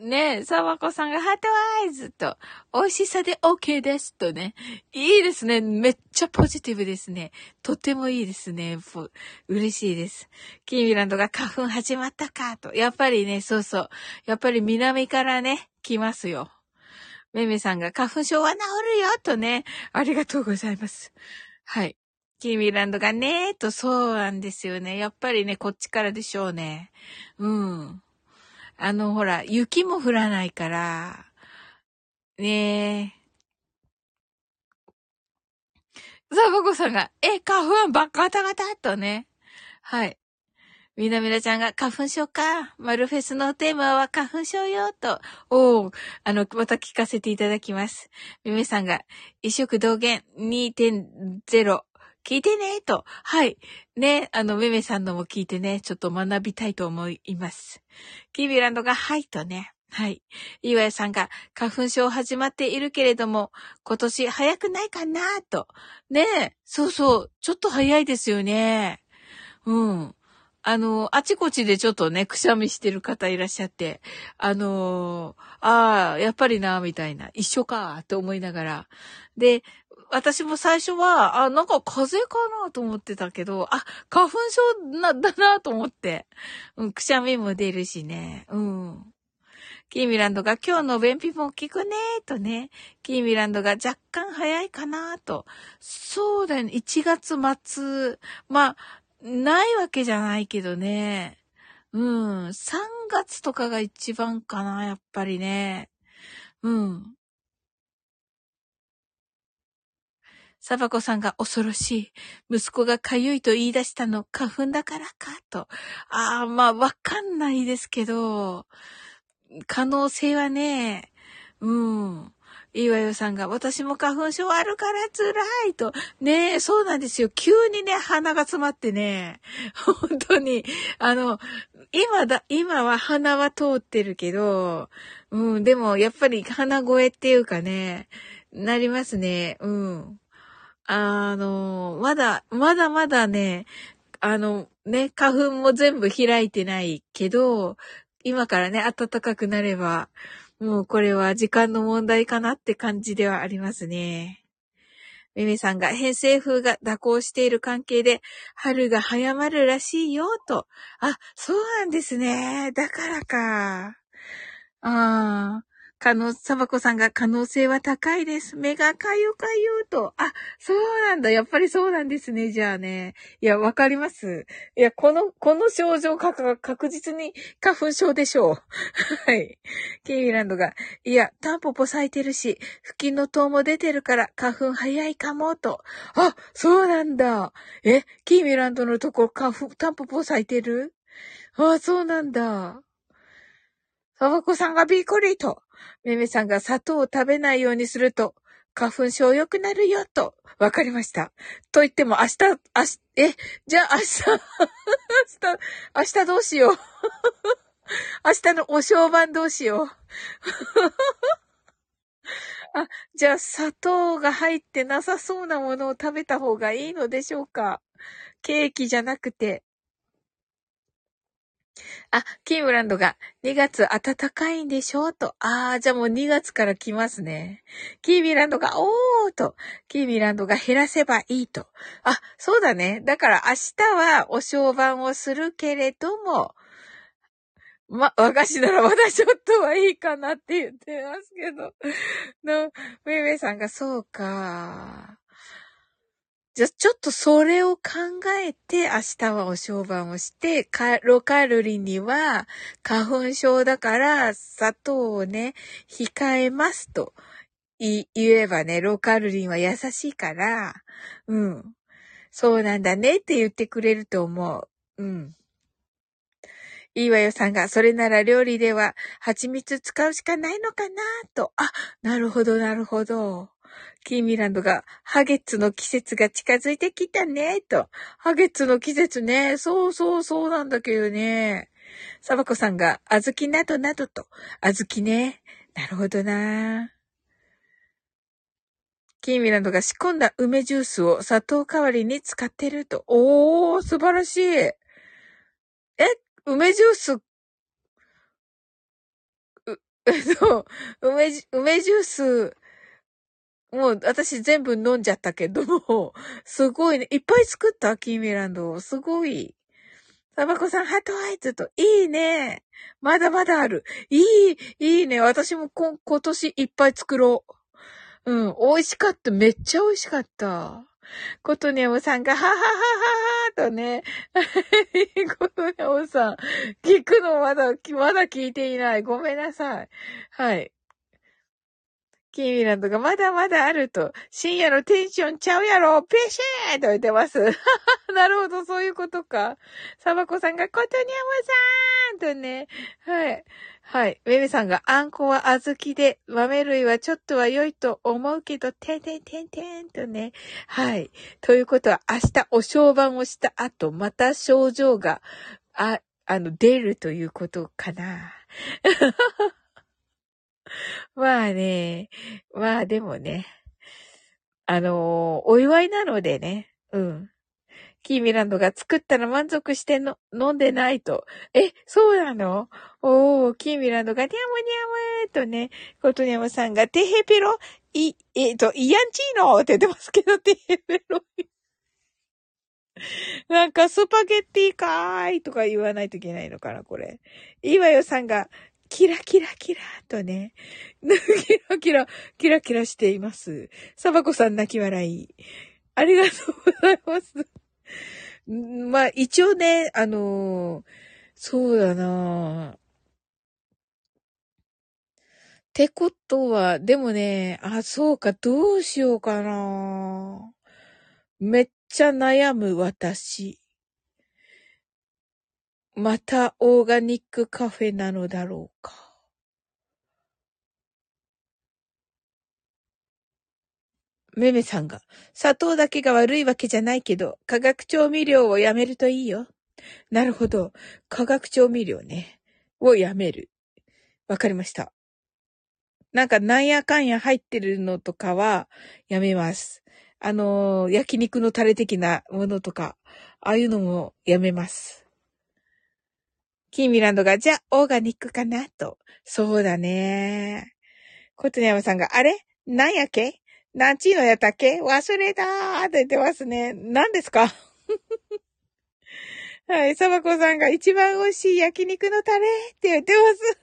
ね、サワコさんがハートアイズと、美味しさで OK ですとね。いいですね。めっちゃポジティブですね。とてもいいですね。嬉しいです。キーミランドが花粉始まったかと。やっぱりね、そうそう。やっぱり南からね、来ますよ。めめさんが花粉症は治るよとね、ありがとうございます。はい。キーミーランドがねーとそうなんですよね。やっぱりね、こっちからでしょうね。うん。あの、ほら、雪も降らないから、ねえ。サボコさんが、え、花粉ばっかたがたとね。はい。みなみなちゃんが花粉症か。マルフェスのテーマは花粉症よ、と。おー、あの、また聞かせていただきます。みめさんが、一色同源2.0。聞いてね、と。はい。ね、あの、めめさんのも聞いてね、ちょっと学びたいと思います。キビランドが、はい、とね。はい。岩屋さんが花粉症始まっているけれども、今年早くないかなと。ね、そうそう、ちょっと早いですよね。うん。あの、あちこちでちょっとね、くしゃみしてる方いらっしゃって、あのああ、やっぱりな、みたいな、一緒か、と思いながら。で、私も最初は、あ、なんか風邪かなと思ってたけど、あ、花粉症な、だなと思って。うん、くしゃみも出るしね。うん。キーミランドが今日の便秘も効くねとね。キーミランドが若干早いかなと。そうだよね。1月末。まあ、ないわけじゃないけどね。うん。3月とかが一番かな、やっぱりね。うん。サバコさんが恐ろしい。息子がかゆいと言い出したの花粉だからかと。ああ、まあわかんないですけど、可能性はね、うん。いいわよさんが、私も花粉症あるから辛いと。ねえ、そうなんですよ。急にね、鼻が詰まってね、本当に、あの、今だ、今は鼻は通ってるけど、うん、でもやっぱり鼻声っていうかね、なりますね。うん。あの、まだ、まだまだね、あの、ね、花粉も全部開いてないけど、今からね、暖かくなれば、もうこれは時間の問題かなって感じではありますね。メメさんが偏西風が蛇行している関係で春が早まるらしいよと。あ、そうなんですね。だからか。ああ。可能、サバコさんが可能性は高いです。目がかゆかゆと。あ、そうなんだ。やっぱりそうなんですね。じゃあね。いや、わかります。いや、この、この症状か確実に花粉症でしょう。はい。ケイランドが、いや、タンポポ咲いてるし、吹きの塔も出てるから花粉早いかもと。あ、そうなんだ。え、キーミランドのとこ花粉、タンポポ咲いてる？あ、そうなんだ。サバコさんがびっくりと。めめさんが砂糖を食べないようにすると、花粉症良くなるよ、と。わかりました。と言っても明日、明日、え、じゃあ明日、明日、明日どうしよう。明日のお正晩どうしよう。あ、じゃあ砂糖が入ってなさそうなものを食べた方がいいのでしょうかケーキじゃなくて。あ、キームランドが2月暖かいんでしょ？うと。ああ、じゃあもう2月から来ますね。キーミランドが、おーと。キーミランドが減らせばいいと。あ、そうだね。だから明日はお正晩をするけれども、ま、和菓子ならまだちょっとはいいかなって言ってますけど。の、めめさんがそうか。じゃ、ちょっとそれを考えて明日はお正晩をして、カロカロリーには花粉症だから砂糖をね、控えますと言えばね、ロカロリンは優しいから、うん。そうなんだねって言ってくれると思う。うん。いいわよさんが、それなら料理では蜂蜜使うしかないのかなと。あ、なるほど、なるほど。キーミランドが、ハゲッツの季節が近づいてきたね、と。ハゲッツの季節ね。そうそうそうなんだけどね。サバコさんが、小豆などなどと。小豆ね。なるほどな。キーミランドが仕込んだ梅ジュースを砂糖代わりに使ってると。おー、素晴らしい。え、梅ジュース、う、そう、梅、梅ジュース、もう私全部飲んじゃったけども、すごいね。いっぱい作った？キーミランド。すごい。タバコさん、ハートアイズと、いいね。まだまだある。いい、いいね。私も今今年いっぱい作ろう。うん、美味しかった。めっちゃ美味しかった。ことにゃむさんが、はははははとね。ことにゃむさん、聞くのまだ、まだ聞いていない。ごめんなさい。はい。キーミランドがまだまだあると、深夜のテンションちゃうやろペシェーと言ってます。なるほど、そういうことか。サバコさんが、ことにゃむさんとね、はい。はい。メメさんが、あんこは小豆で、豆類はちょっとは良いと思うけど、てんてんてんてんとね。はい。ということは、明日お正晩をした後、また症状が、あ、あの、出るということかな。まあね、まあでもね、あのー、お祝いなのでね、うん。キーミランドが作ったら満足しての、飲んでないと。え、そうなの？おー、キーミランドがニャムニャムとね、コトニャムさんがテヘペロ、い、えっ、ー、と、イヤンチーノ？って言ってますけど、テヘペロ。なんか、スパゲッティかーいとか言わないといけないのかな、これ。いいわよさんが、キラキラキラとね、キラキラ、キラキラしています。サバコさん泣き笑い。ありがとうございます。まあ、一応ね、あのー、そうだなてことは、でもね、あ、そうか、どうしようかなめっちゃ悩む私。またオーガニックカフェなのだろうか。めめさんが、砂糖だけが悪いわけじゃないけど、化学調味料をやめるといいよ。なるほど。化学調味料ね。をやめる。わかりました。なんかなんやかんや入ってるのとかはやめます。あのー、焼肉のタレ的なものとか、ああいうのもやめます。キーミランドが、じゃあ、オーガニックかなと。そうだね。コトニャマさんが、あれ？なんやけ？なんちのやったっけ？忘れたーって言ってますね。何ですか？はい、サバコさんが一番美味しい焼肉のタレって言ってます。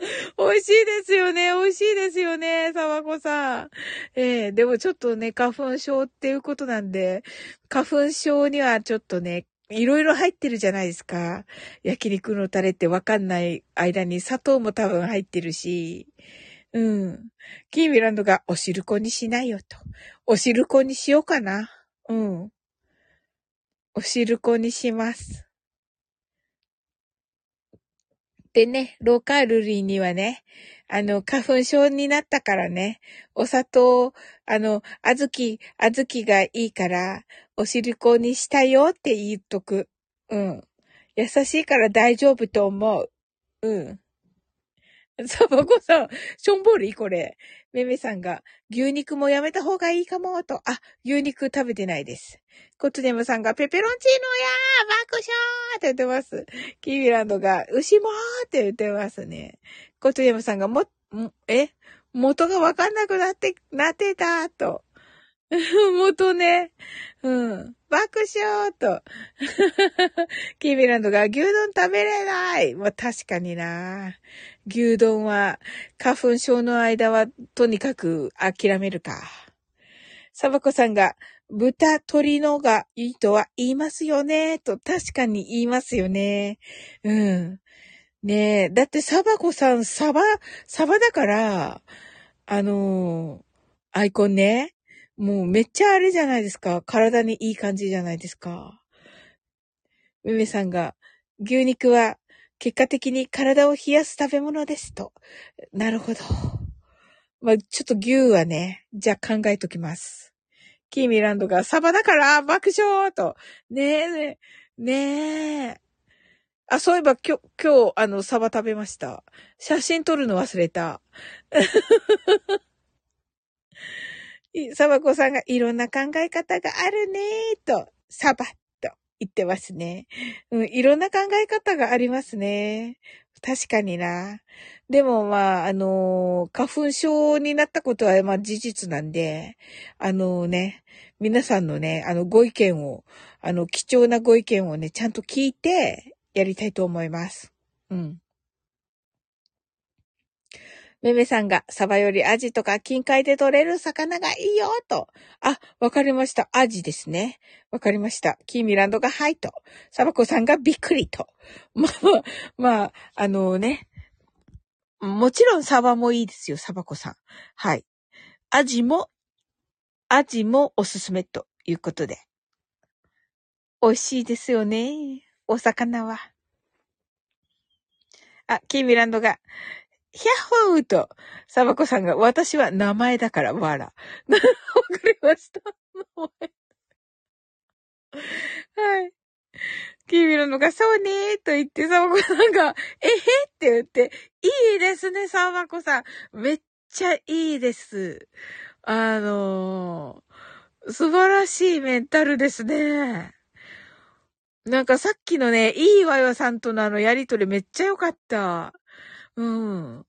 美味しいですよね。美味しいですよね。サバコさん。ええでもちょっとね、花粉症っていうことなんで、花粉症にはちょっとね、いろいろ入ってるじゃないですか。焼肉のタレってわかんない間に砂糖も多分入ってるし。うん。キーミランドがお汁粉にしないよと。お汁粉にしようかな。うん。お汁粉にします。でね、ローカルリーにはね、あの、花粉症になったからね、お砂糖、あの、あずき、あずきがいいから、お汁粉にしたよって言っとく。うん。優しいから大丈夫と思う。うん。サバコさん、しょんぼりこれ。めめさんが、牛肉もやめた方がいいかも、と。あ、牛肉食べてないです。コツネムさんが、ペペロンチーノやー爆笑って言ってます。キービランドが、牛もーって言ってますね。コツネムさんが、も、え元がわかんなくなって、なってた、と。元ね。うん。爆笑と。キービランドが牛丼食べれない。まあ、確かにな。牛丼は花粉症の間はとにかく諦めるか。サバコさんが豚、鶏のがいいとは言いますよね。と確かに言いますよね。うん。ねえ。だってサバコさん、サバ、サバだから、あのーアイコンね。もうめっちゃあれじゃないですか。体にいい感じじゃないですか。めめさんが、牛肉は結果的に体を冷やす食べ物ですと。なるほど。まあ、ちょっと牛はね、じゃあ考えときます。キーミランドがサバだから爆笑と。ねえ、ねえ、ねえ。あ、そういえば今日、今日、あの、サバ食べました。写真撮るの忘れた。サバコさんがいろんな考え方があるねーと、サバと言ってますね。うん、いろんな考え方がありますね。確かにな。でもまあ、あのー花粉症になったことはまあ事実なんで、あのね、皆さんのね、あのご意見を、あの貴重なご意見をね、ちゃんと聞いてやりたいと思います。うん。めめさんが、サバよりアジとか近海で取れる魚がいいよ、と。あ、わかりました。アジですね。わかりました。キーミランドがはいと。サバコさんがびっくりと。ま あまあ、あ、あのね。もちろんサバもいいですよ、サバコさん。はい。アジも、アジもおすすめということで。美味しいですよね。お魚は。あ、キーミランドが、ヒャッホーと、サバコさんが、私は名前だから、わら。わかりました。はい。キーミランドが、そうねーと言って、サバコさんが、えへって言って、いいですね、サバコさん。めっちゃいいです。あのー、素晴らしいメンタルですね。なんかさっきのね、いいわよさんとのあのやりとりめっちゃ良かった。うん。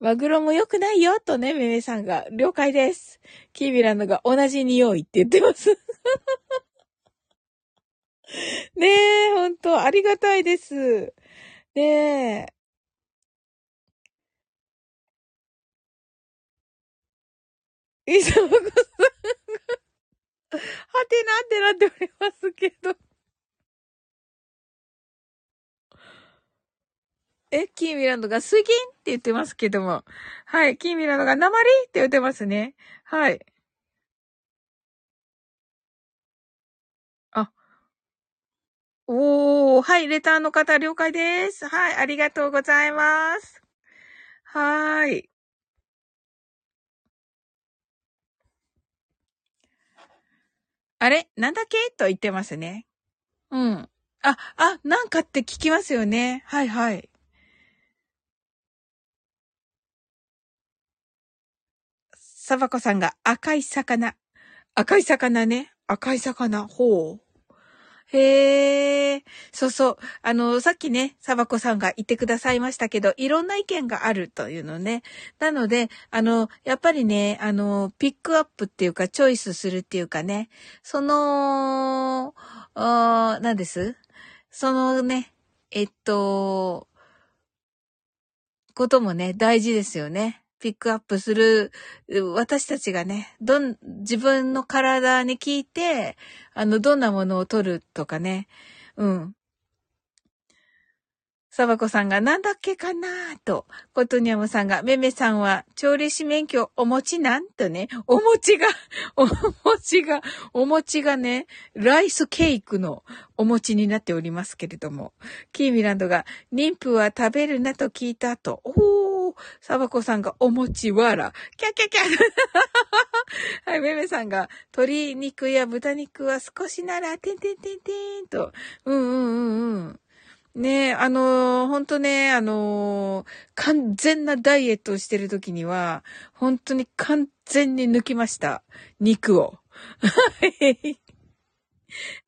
マグロも良くないよ、とね、めめさんが。了解です。キービランドが同じ匂いって言ってます。ねえ、ほんと、ありがたいです。ねえ。いさまこさんが、はてなってなっておりますけど。え、キーミランドが水銀って言ってますけども。はい。キーミランドが鉛って言ってますね。はい。あ。おー、はい。レターの方了解です。はい。ありがとうございます。はーい。あれ？なんだっけ？と言ってますね。うん。あ、あ、なんかって聞きますよね。はいはい。サバコさんが赤い魚。赤い魚ね。赤い魚。ほう。へえ。そうそう。あの、さっきね、サバコさんが言ってくださいましたけど、いろんな意見があるというのね。なので、あの、やっぱりね、あの、ピックアップっていうか、チョイスするっていうかね、その、何です？そのね、えっと、こともね、大事ですよね。ピックアップする、私たちがね、どん、自分の体に聞いて、あの、どんなものを取るとかね、うん。サバコさんがなんだっけかなと、コトニャムさんが、メメさんは調理師免許お持ちなんとね、お餅 が、お餅が、お餅がね、ライスケーキのお餅になっておりますけれども、キーミランドが、妊婦は食べるなと聞いた後、おー、サバコさんがお餅わら、キャキャキャ はい、メメさんが、鶏肉や豚肉は少しなら、てんてんてんてんと、うんうんうんうん。ねえ、あのー、ほんとね、あのー、完全なダイエットをしてる時には、本当に完全に抜きました。肉を。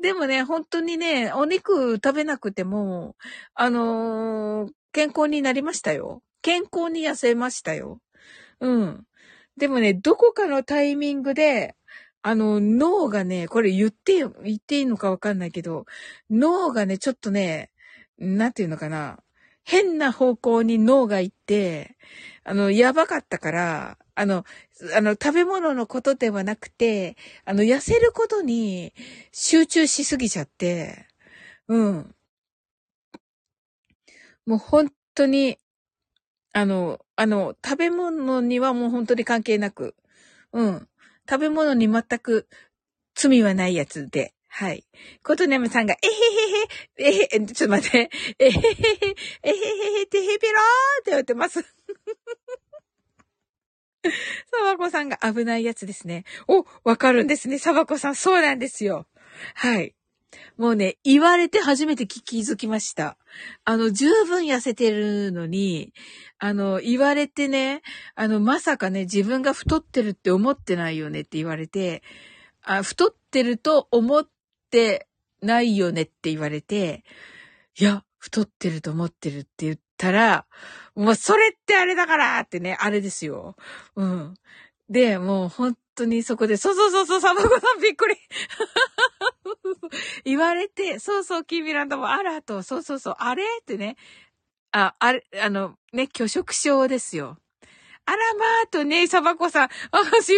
でもね、本当にね、お肉食べなくても、あのー、健康になりましたよ。健康に痩せましたよ。うん。でもね、どこかのタイミングで、あの、脳がね、これ言って、言っていいのかわかんないけど、脳がね、ちょっとね、なんていうのかな。変な方向に脳が行って、あの、やばかったから、あの、あの、食べ物のことではなくて、あの、痩せることに集中しすぎちゃって、うん。もう本当に、あの、あの、食べ物にはもう本当に関係なく、うん。食べ物に全く罪はないやつで、はい。コトネムさんが、えへへへ、えへ、ちょっと待って、えへへへ、えへへへ、てへぺろーって言ってます。サバコさんが危ないやつですね。お、わかるんですね。サバコさん、そうなんですよ。はい。もうね、言われて初めて気づきました。あの、十分痩せてるのに、あの、言われてね、あの、まさかね、自分が太ってるって思ってないよねって言われて、あ太ってると思ってないよねって言われて、いや、太ってると思ってるって言ったら、もうそれってあれだからってね、あれですよ。うん。で、もう本当にそこで、そうそうそうそう、サバコさんびっくり。言われて、そうそう、キーミランドもあらと、そうそうそう、あれ？ってね。あ、あれ、あの、ね、拒食症ですよ。あらまあとね、サバコさん、あ、し、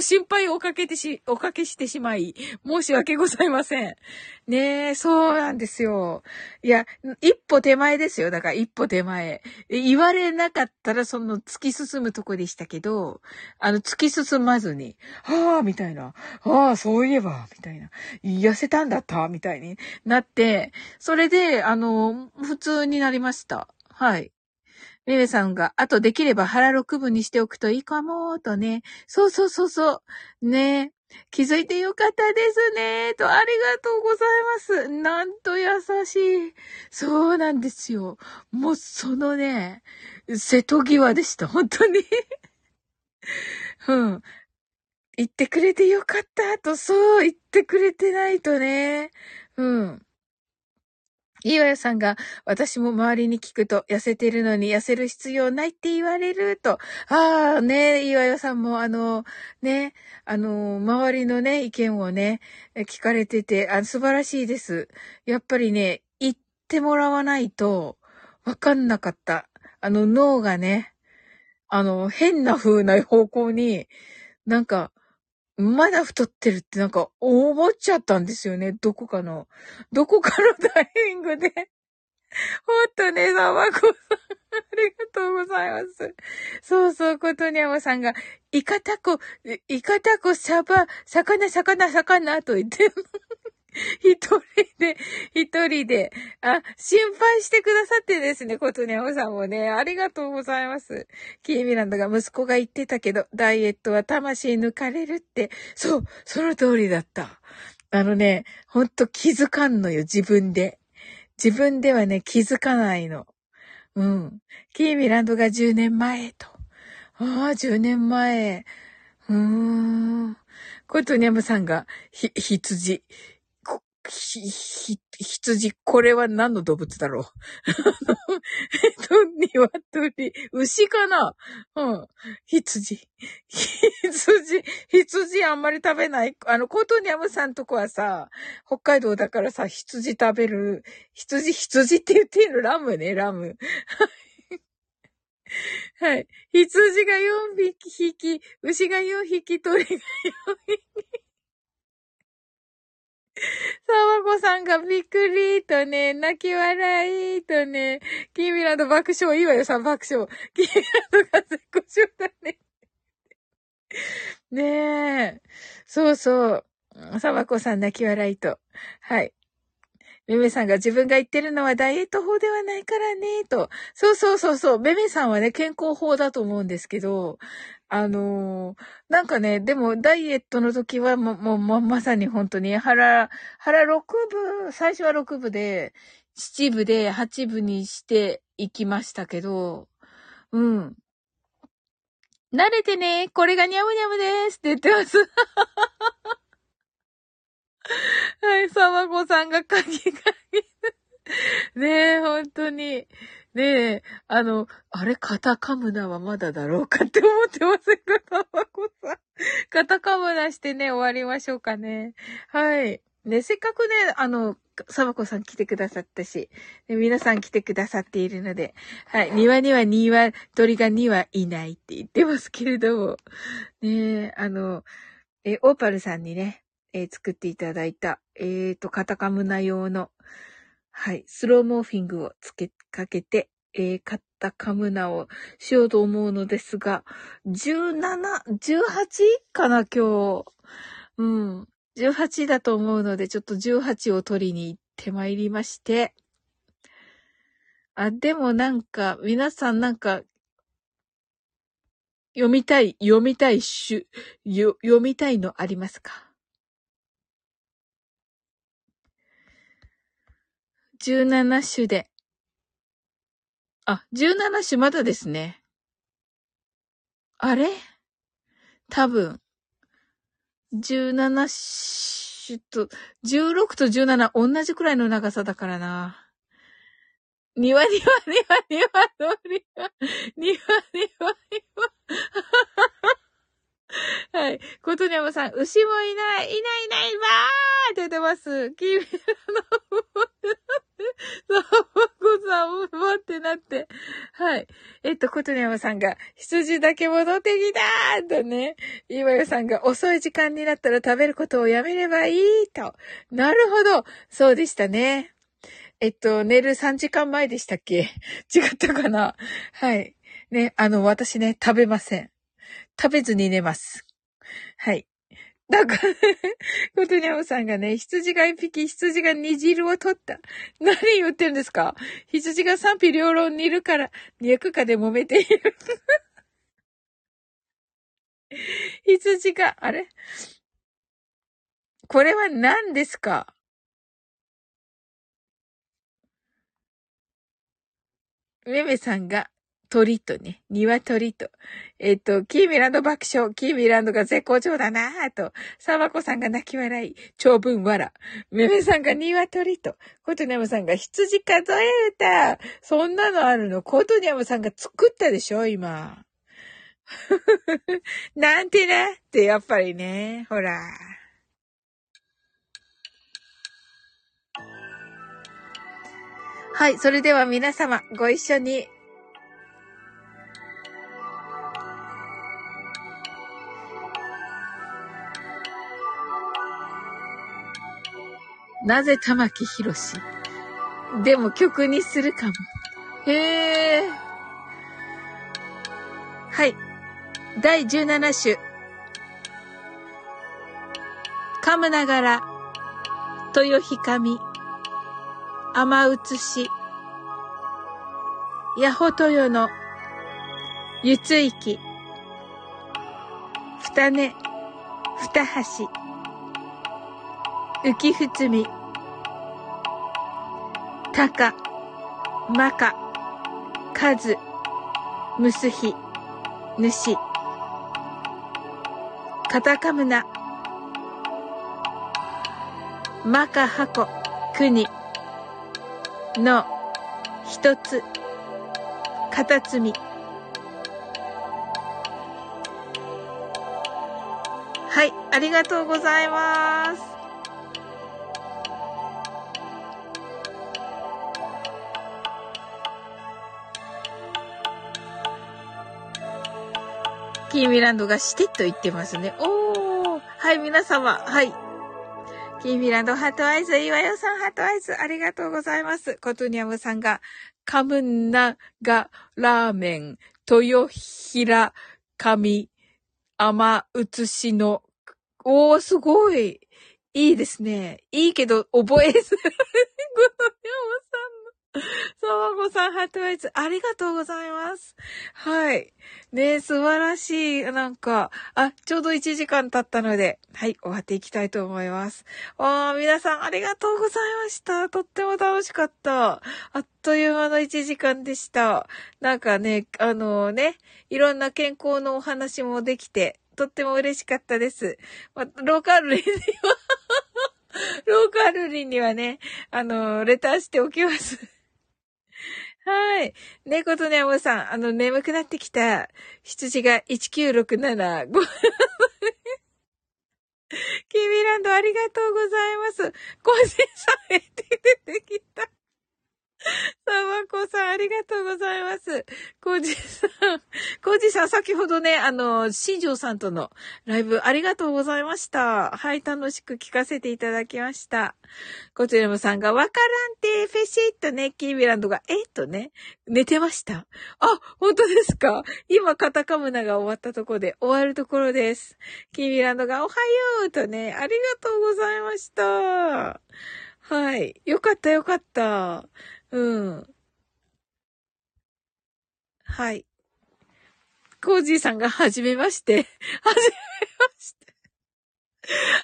心配をおかけてし、おかけしてしまい、申し訳ございません。ねえ、そうなんですよ。いや、一歩手前ですよ。だから一歩手前。言われなかったらその突き進むとこでしたけど、あの、突き進まずに、はあ、みたいな。ああ、そういえば、みたいな。痩せたんだった、みたいになって、それで、あの、普通になりました。はい。メメさんが、あとできれば腹六分にしておくといいかも、とね。そうそうそうそう。ね気づいてよかったですね。と、ありがとうございます。なんと優しい。そうなんですよ。もう、そのね、瀬戸際でした。本当に。うん。言ってくれてよかったと、そう言ってくれてないとね。うん。岩屋さんが、私も周りに聞くと、痩せてるのに痩せる必要ないって言われると。ああ、ね、岩屋さんも、あの、ね、あの、周りのね、意見をね、聞かれてて、あ素晴らしいです。やっぱりね、言ってもらわないと、わかんなかった。あの、脳がね、あの、変な風な方向に、なんか、まだ太ってるってなんか思っちゃったんですよね。どこかの、どこかのタイミングでほんとね、さまこさん。ありがとうございます。そうそう、ことにゃまさんが、イカタコ、イカタコ、サバ、魚、魚、魚と言って、一人で、一人で、あ、心配してくださってですね、ことにゃまさんもね、ありがとうございます。キーミランドが息子が言ってたけど、ダイエットは魂抜かれるって、そう、その通りだった。あのね、ほんと気づかんのよ、自分で。自分ではね、気づかないの。うん。キーミランドが10年前と。ああ、10年前。うーん。コトニャムさんが、ひ、羊。ひ、ひ、羊、これは何の動物だろう？えっと、鶏、牛かな？うん。羊。羊、羊あんまり食べない？あの、コートニャムさんとこはさ、北海道だからさ、羊食べる。羊、羊って言っているラムね、ラム。はい。羊が4匹、牛が4匹、鳥が4匹。サワコさんがびっくりとね、泣き笑いとね、キーミラの爆笑、いいわよ、さん爆笑。キーミラのが絶好調だね。ねえ。そうそう。サワコさん泣き笑いと。はい。めめさんが自分が言ってるのはダイエット法ではないからね、と。そうそうそうそう。めめさんはね、健康法だと思うんですけど、あのー、なんかね、でもダイエットの時はも、もう、ま、まさに本当に腹、腹6部、最初は6部で、7部で8部にしていきましたけど、うん。慣れてね、これがニャムニャムですって言ってます。はい、サマコさんがカギカギ。ねえ、本当に。ねえ、あの、あれ、カタカムナはまだだろうかって思ってませんか、サマコさん。カタカムナしてね、終わりましょうかね。はい。ね、せっかくね、あの、サバコさん来てくださったし、ね、皆さん来てくださっているので、はい、庭には2羽、鳥が2羽いないって言ってますけれども、ねあの、え、オーパルさんにね、え、作っていただいた、えっ、ー、と、カタカムナ用の、はい、スローモーフィングをつけ、かけて、えー、カタカムナをしようと思うのですが、17、18かな、今日。うん。18だと思うので、ちょっと18を取りに行ってまいりまして。あ、でもなんか、皆さんなんか、読みたい、読みたいしゅ、読みたいのありますか？17種で。あ、17種まだですね。あれ？多分。17種と、16と17同じくらいの長さだからな。庭庭庭庭の庭、庭庭庭。はい。ことにゃまさん、牛もいない、いないいないばーって言ってます。君の、そう、こさん、ばってなって。はい。えっと、ことにゃまさんが、羊だけ戻ってきたーとね。今よさんが、遅い時間になったら食べることをやめればいいと。なるほど。そうでしたね。えっと、寝る3時間前でしたっけ違ったかなはい。ね、あの、私ね、食べません。食べずに寝ます。はい。だから、コトニャムさんがね、羊が一匹、羊が煮汁を取った。何言ってるんですか？羊が賛否両論にいるから、肉かで揉めている。羊が、あれ？これは何ですか？めめさんが、鳥とね、鶏と、えっ、と、キーミランド爆笑、キーミランドが絶好調だな。ぁと、サバコさんが泣き笑い、長文笑、めめさんが鶏と、コトニャムさんが羊数え歌、そんなのあるの、コトニャムさんが作ったでしょ、今。なんてねってやっぱりね、ほら。はい、それでは皆様、ご一緒に。なぜ玉木宏？でも曲にするかも。へえ。はい。第17種。噛むながら、豊ひかみ、雨写し、ヤホトヨの、ゆついき、ふたね、ふたはし、浮きふつみ、たか、まか、かず、むすひ、ぬし、カタカムナ、まかはこ、くに、の、ひとつ、かたつみ。はい、ありがとうございます。キーミランドがしてと言ってますね。おー。はい、皆様。はい。キーミランド heart eyes、岩代さん heart eyes、ありがとうございます。コトニャムさんが、カムナガラーメン、豊平神、甘写しの、おー、すごい。いいですね。いいけど、覚えず。コトニャム そう、ごさん、ハートアイズ、ありがとうございます。はい。ね素晴らしい。なんか、あ、ちょうど1時間経ったので、はい、終わっていきたいと思います。あ皆さんありがとうございました。とっても楽しかった。あっという間の1時間でした。なんかね、あのね、いろんな健康のお話もできて、とっても嬉しかったです。まローカルには ローカルリンにはね、あの、レターしておきます。はい。猫とねもさん、あの、眠くなってきた羊が19675、キーミランドありがとうございます。個人さん出てきた。さまこさん、ありがとうございます。コージさん、コージさん、先ほどね、あの、新庄さんとのライブ、ありがとうございました。はい、楽しく聞かせていただきました。こちらもさんが、わからんて、フェシッとね、キービランドが、えっとね、寝てました。あ、本当ですか？今、カタカムナが終わったところで、終わるところです。キービランドが、おはようとね、ありがとうございました。はい。よかった、よかった。うん。はい。コージーさんがはじめまして。はじめまして。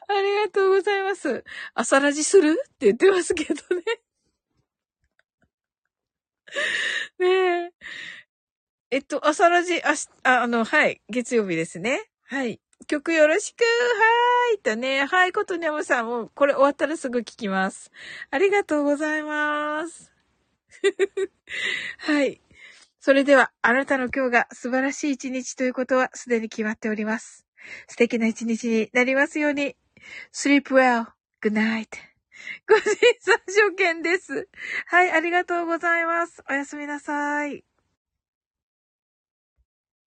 ありがとうございます。朝ラジする？って言ってますけどね。ねえ。えっと、朝ラジ、ああ、あの、はい。月曜日ですね。はい。曲よろしくはーいとね。はい、ことにゃむさんも、これ終わったらすぐ聞きます。ありがとうございます。はい。それでは、あなたの今日が素晴らしい一日ということはすでに決まっております。素敵な一日になりますように。sleep well. good night. ご審査所見です。はい、ありがとうございます。おやすみなさい。